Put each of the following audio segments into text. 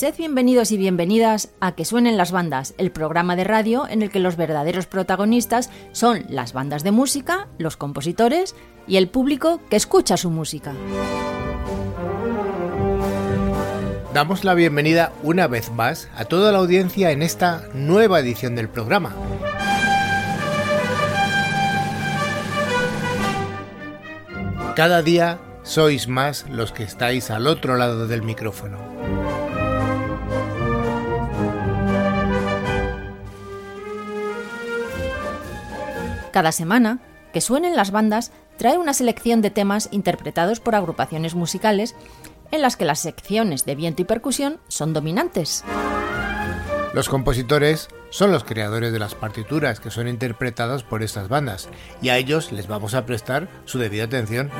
Sed bienvenidos y bienvenidas a Que suenen las bandas, el programa de radio en el que los verdaderos protagonistas son las bandas de música, los compositores y el público que escucha su música. Damos la bienvenida una vez más a toda la audiencia en esta nueva edición del programa. Cada día sois más los que estáis al otro lado del micrófono. Cada semana, que suenen las bandas trae una selección de temas interpretados por agrupaciones musicales en las que las secciones de viento y percusión son dominantes. Los compositores son los creadores de las partituras que son interpretadas por estas bandas y a ellos les vamos a prestar su debida atención.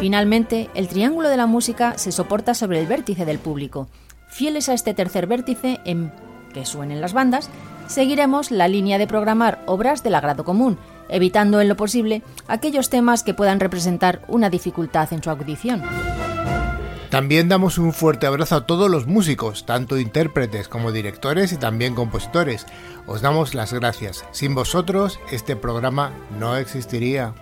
Finalmente, el triángulo de la música se soporta sobre el vértice del público. Fieles a este tercer vértice en que suenen las bandas, seguiremos la línea de programar obras del agrado común, evitando en lo posible aquellos temas que puedan representar una dificultad en su audición. También damos un fuerte abrazo a todos los músicos, tanto intérpretes como directores y también compositores. Os damos las gracias. Sin vosotros este programa no existiría.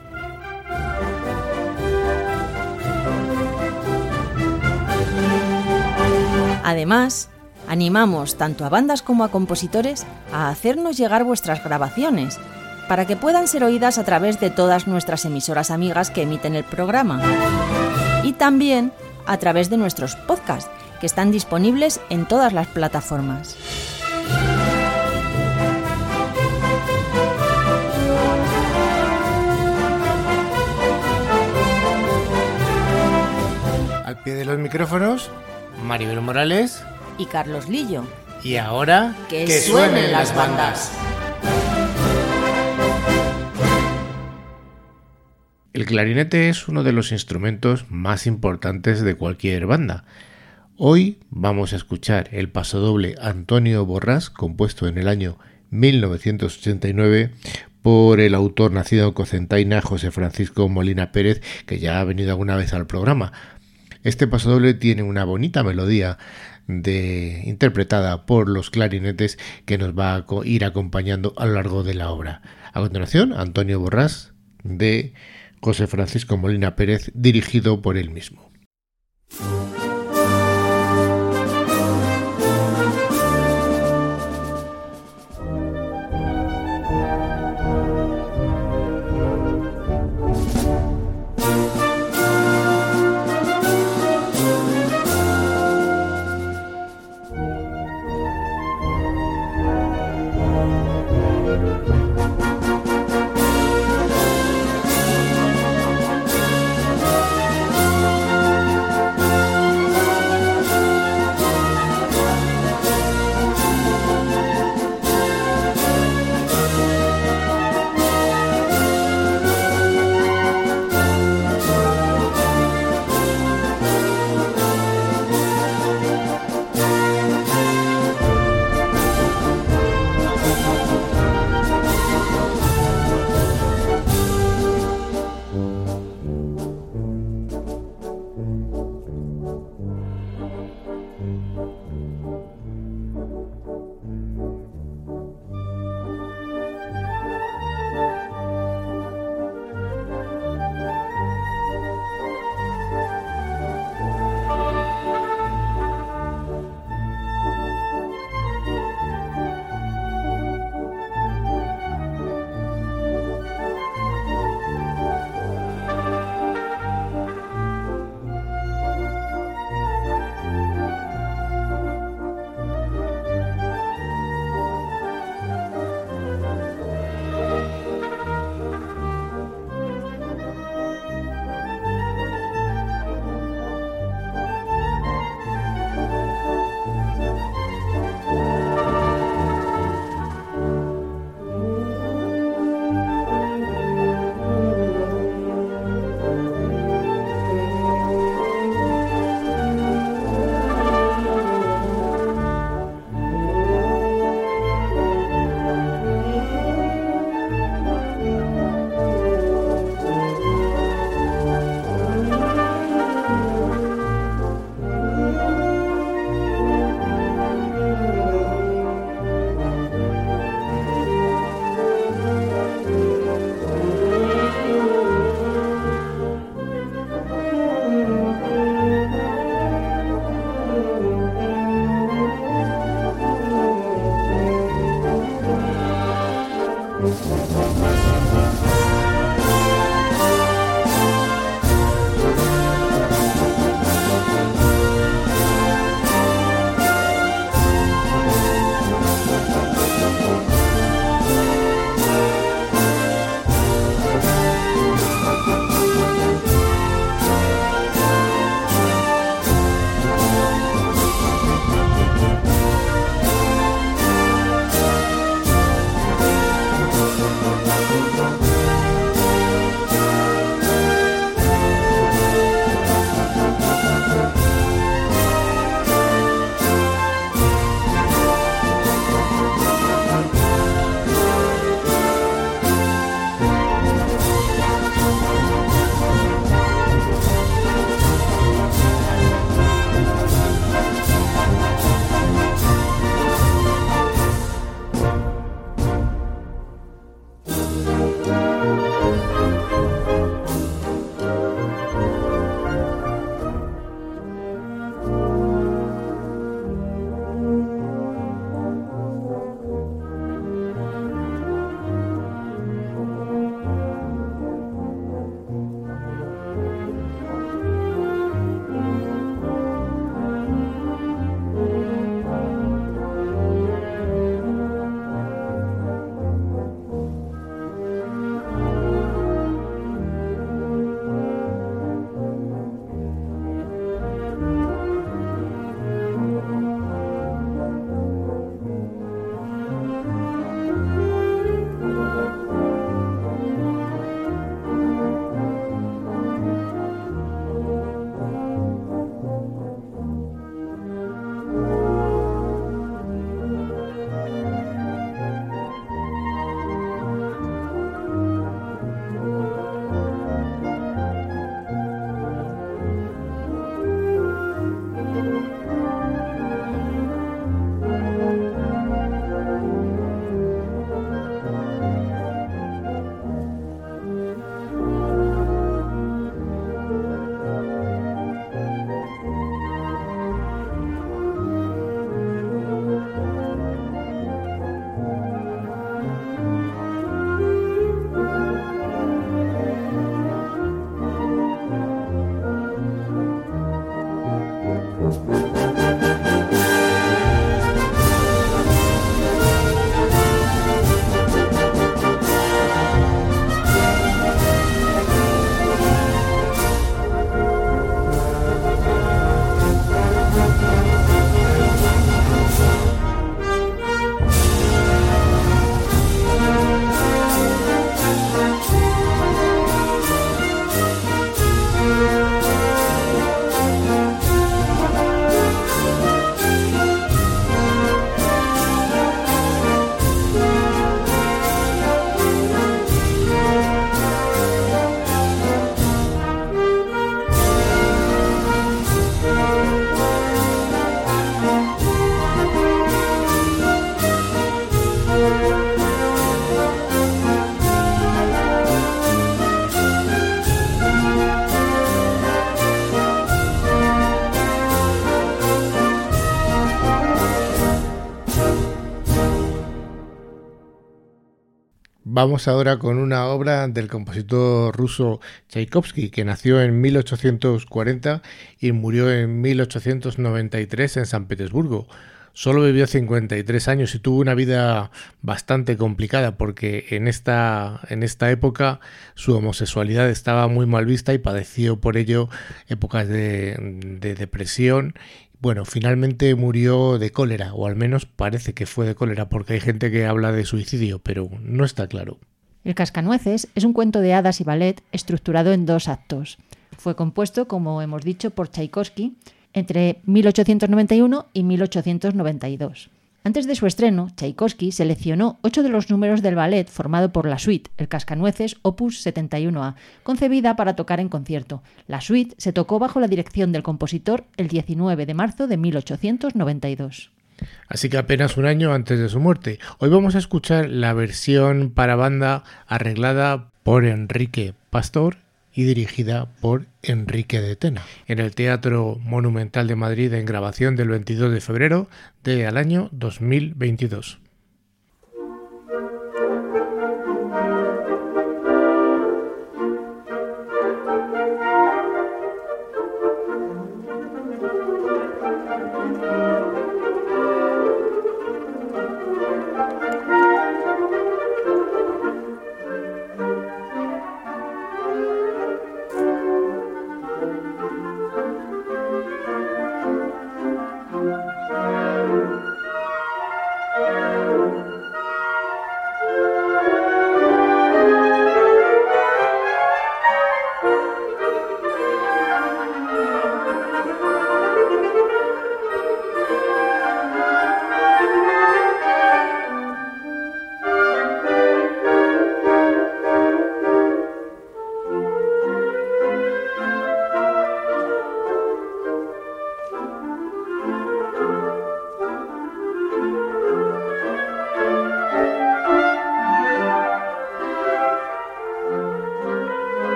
Además, animamos tanto a bandas como a compositores a hacernos llegar vuestras grabaciones para que puedan ser oídas a través de todas nuestras emisoras amigas que emiten el programa. Y también a través de nuestros podcasts, que están disponibles en todas las plataformas. Al pie de los micrófonos, Maribel Morales y Carlos Lillo. Y ahora, que, suenen las bandas. El clarinete es uno de los instrumentos más importantes de cualquier banda. Hoy vamos a escuchar el pasodoble Antonio Borrás, compuesto en el año 1989 por el autor nacido en Cocentaina, José Francisco Molina Pérez, que ya ha venido alguna vez al programa. Este pasodoble tiene una bonita melodía de, interpretada por los clarinetes que nos va a ir acompañando a lo largo de la obra. A continuación, Antonio Borrás de José Francisco Molina Pérez, dirigido por él mismo. Vamos ahora con una obra del compositor ruso Tchaikovsky, que nació en 1840 y murió en 1893 en San Petersburgo. Solo vivió 53 años y tuvo una vida bastante complicada porque en esta, en esta época su homosexualidad estaba muy mal vista y padeció por ello épocas de, de depresión bueno, finalmente murió de cólera, o al menos parece que fue de cólera, porque hay gente que habla de suicidio, pero no está claro. El Cascanueces es un cuento de hadas y ballet estructurado en dos actos. Fue compuesto, como hemos dicho, por Tchaikovsky entre 1891 y 1892. Antes de su estreno, Tchaikovsky seleccionó ocho de los números del ballet formado por la suite El Cascanueces Opus 71A, concebida para tocar en concierto. La suite se tocó bajo la dirección del compositor el 19 de marzo de 1892. Así que apenas un año antes de su muerte. Hoy vamos a escuchar la versión para banda arreglada por Enrique Pastor y dirigida por Enrique de Tena, en el Teatro Monumental de Madrid en grabación del 22 de febrero del año 2022.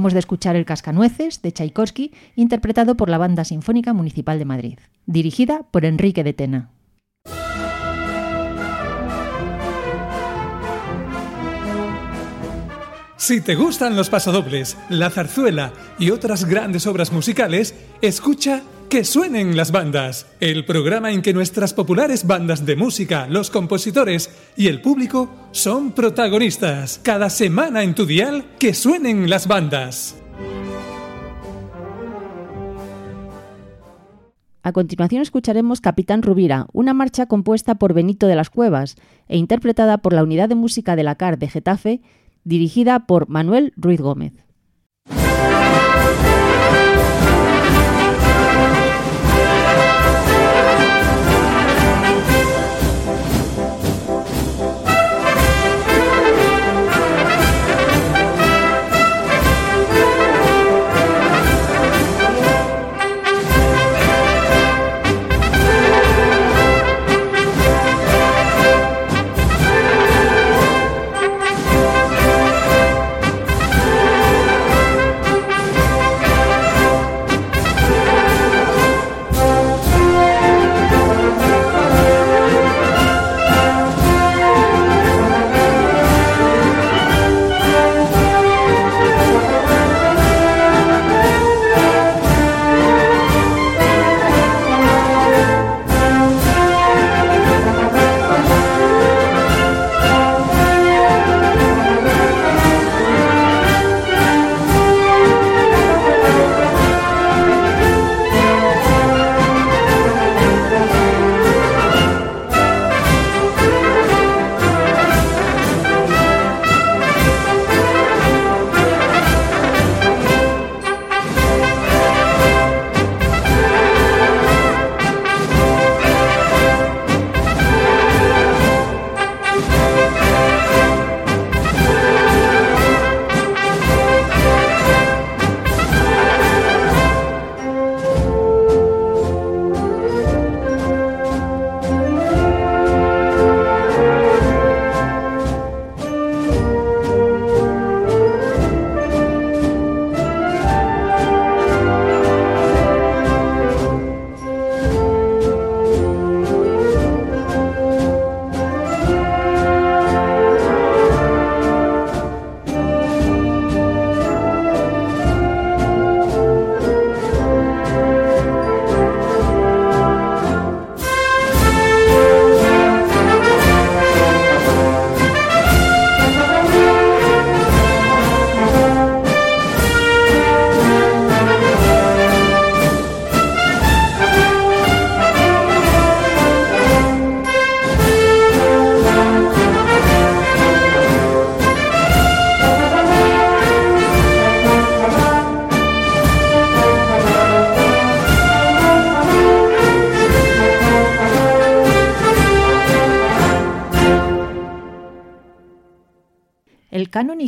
De escuchar El Cascanueces de Tchaikovsky, interpretado por la Banda Sinfónica Municipal de Madrid, dirigida por Enrique de Tena. Si te gustan los pasodobles, la zarzuela y otras grandes obras musicales, escucha Que suenen las bandas, el programa en que nuestras populares bandas de música, los compositores y el público son protagonistas. Cada semana en tu dial, Que suenen las bandas. A continuación escucharemos Capitán Rubira, una marcha compuesta por Benito de las Cuevas e interpretada por la Unidad de Música de la CAR de Getafe, dirigida por Manuel Ruiz Gómez.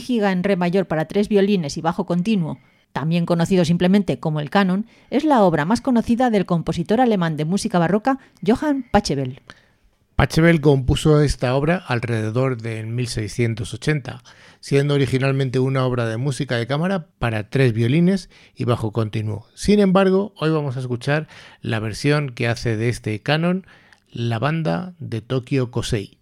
Giga en re mayor para tres violines y bajo continuo, también conocido simplemente como el canon, es la obra más conocida del compositor alemán de música barroca Johann Pachelbel. Pachelbel compuso esta obra alrededor de 1680, siendo originalmente una obra de música de cámara para tres violines y bajo continuo. Sin embargo, hoy vamos a escuchar la versión que hace de este canon la banda de Tokyo Kosei.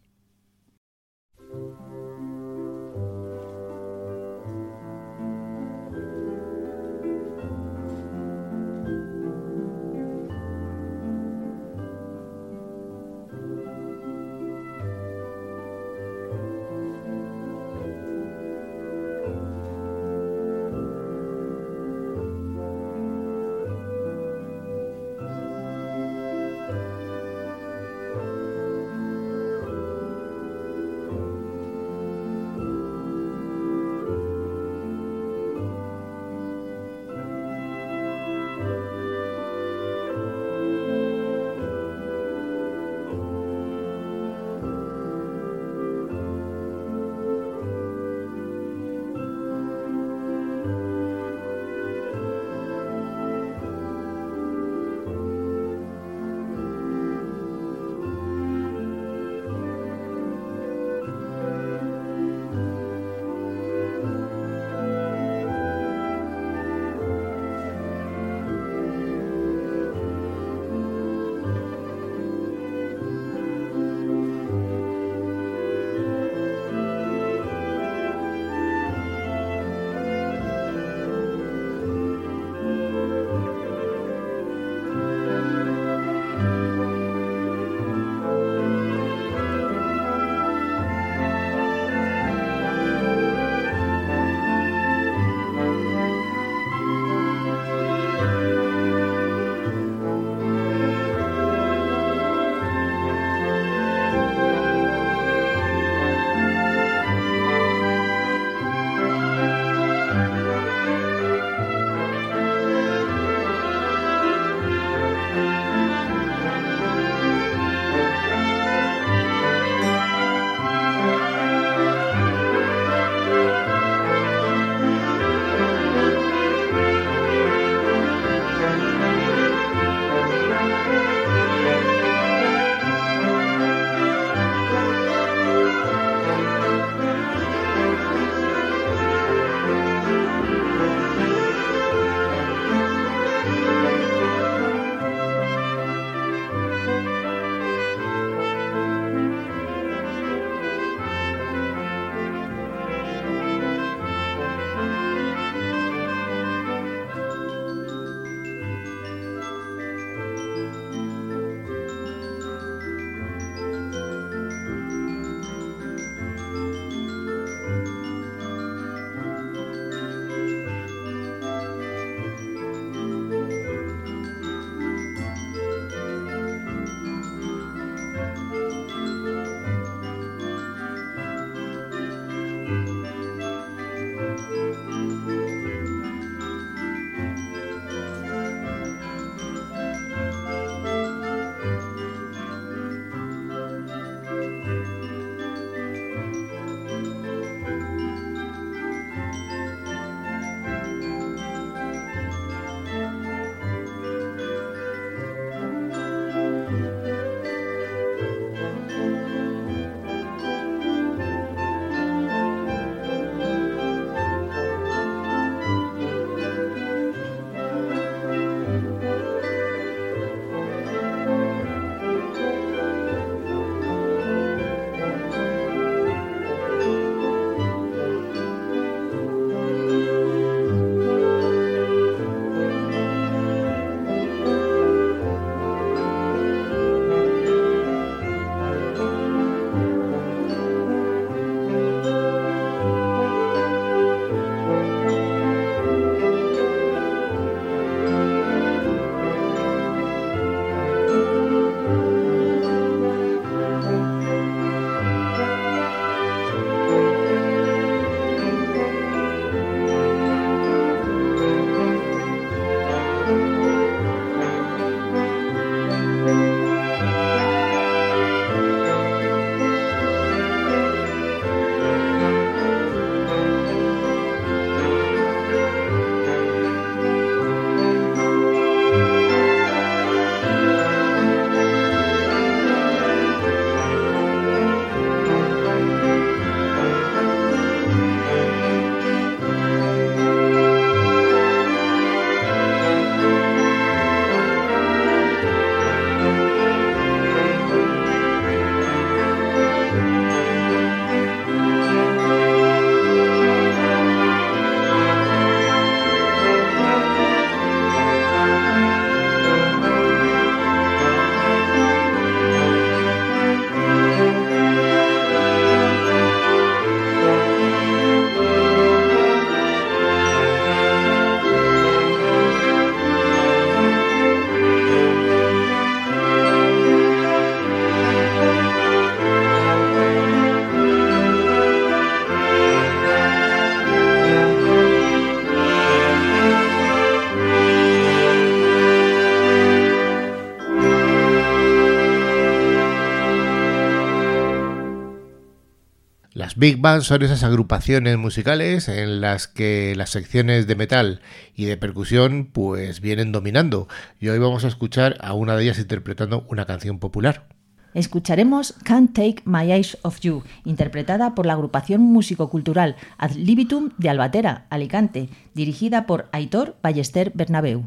Big Band son esas agrupaciones musicales en las que las secciones de metal y de percusión pues vienen dominando y hoy vamos a escuchar a una de ellas interpretando una canción popular. Escucharemos Can't Take My Eyes Off You, interpretada por la agrupación músico-cultural Ad Libitum de Albatera, Alicante, dirigida por Aitor Ballester Bernabeu.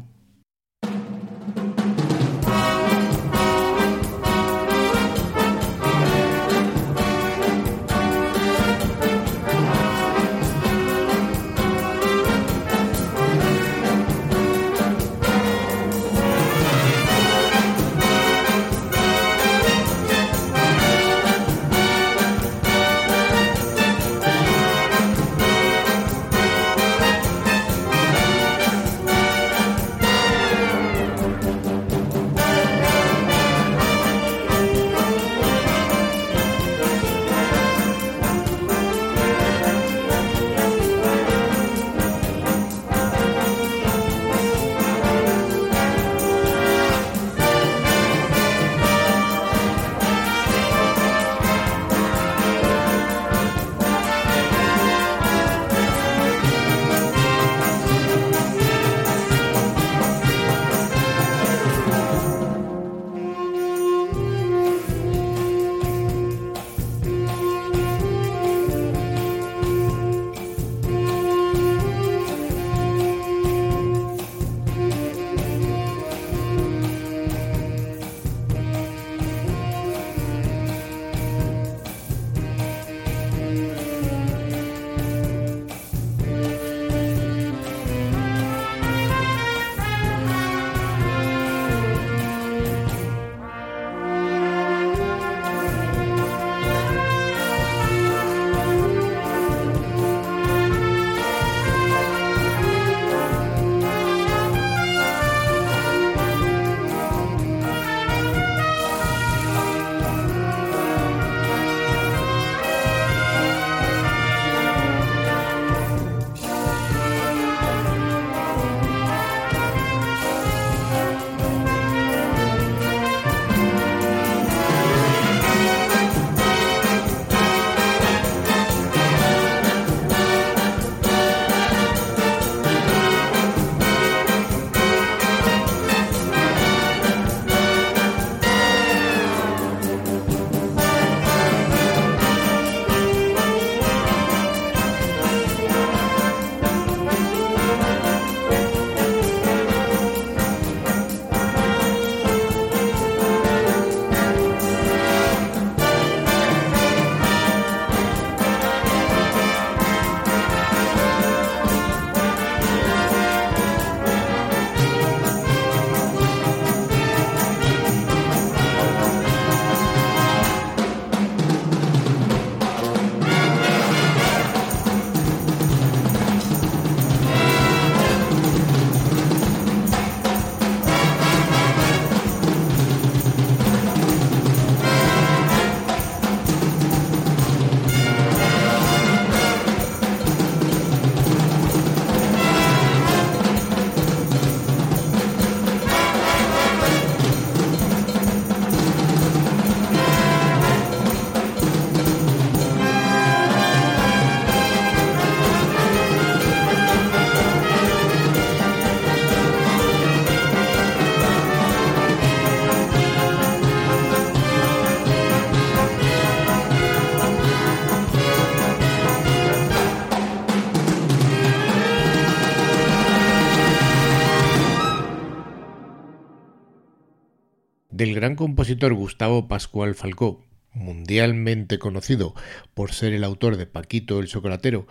Del gran compositor Gustavo Pascual Falcó, mundialmente conocido por ser el autor de Paquito el Chocolatero,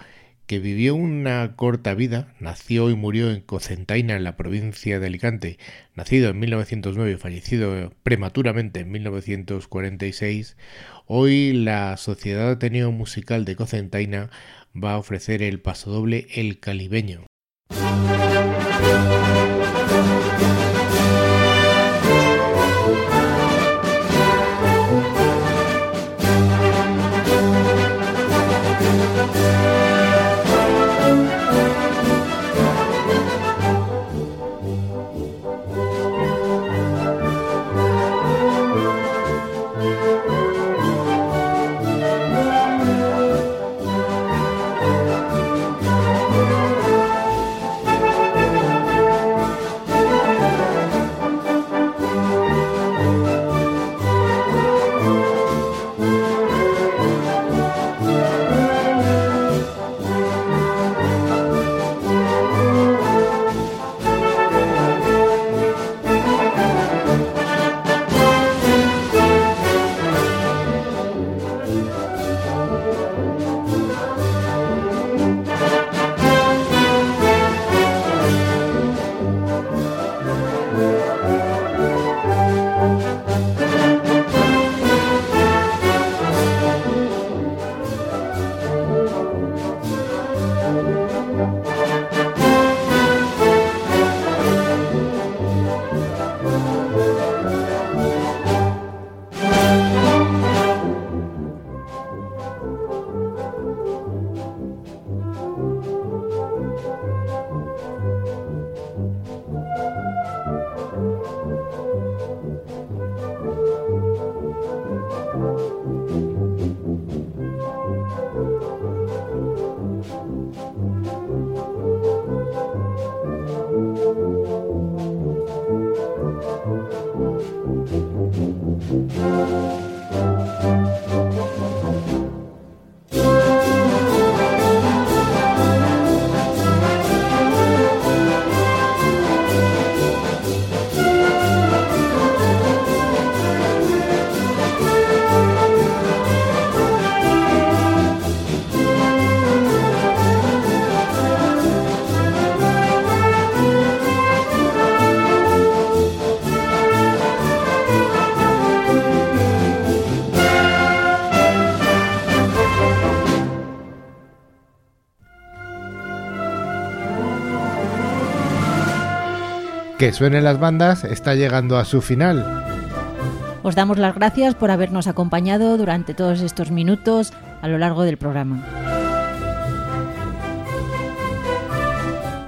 que vivió una corta vida, nació y murió en Cocentaina, en la provincia de Alicante, nacido en 1909 y fallecido prematuramente en 1946, hoy la Sociedad Ateneo Musical de Cocentaina va a ofrecer el pasodoble El Calibeño. Que suenen las bandas está llegando a su final. Os damos las gracias por habernos acompañado durante todos estos minutos a lo largo del programa.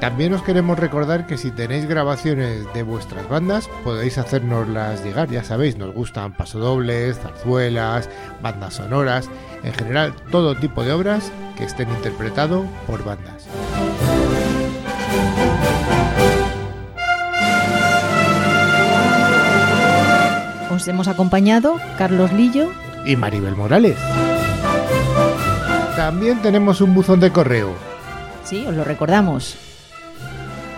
También os queremos recordar que si tenéis grabaciones de vuestras bandas, podéis hacernoslas llegar. Ya sabéis, nos gustan pasodobles, zarzuelas, bandas sonoras, en general todo tipo de obras que estén interpretado por bandas. Os hemos acompañado Carlos Lillo y Maribel Morales. También tenemos un buzón de correo. Sí, os lo recordamos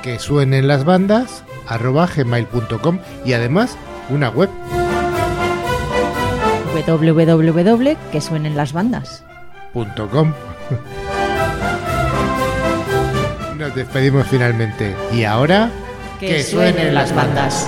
que suenen las bandas arroba gmail.com y además una web www.quesuenenlasbandas.com Nos despedimos finalmente. Y ahora que, suenen las bandas.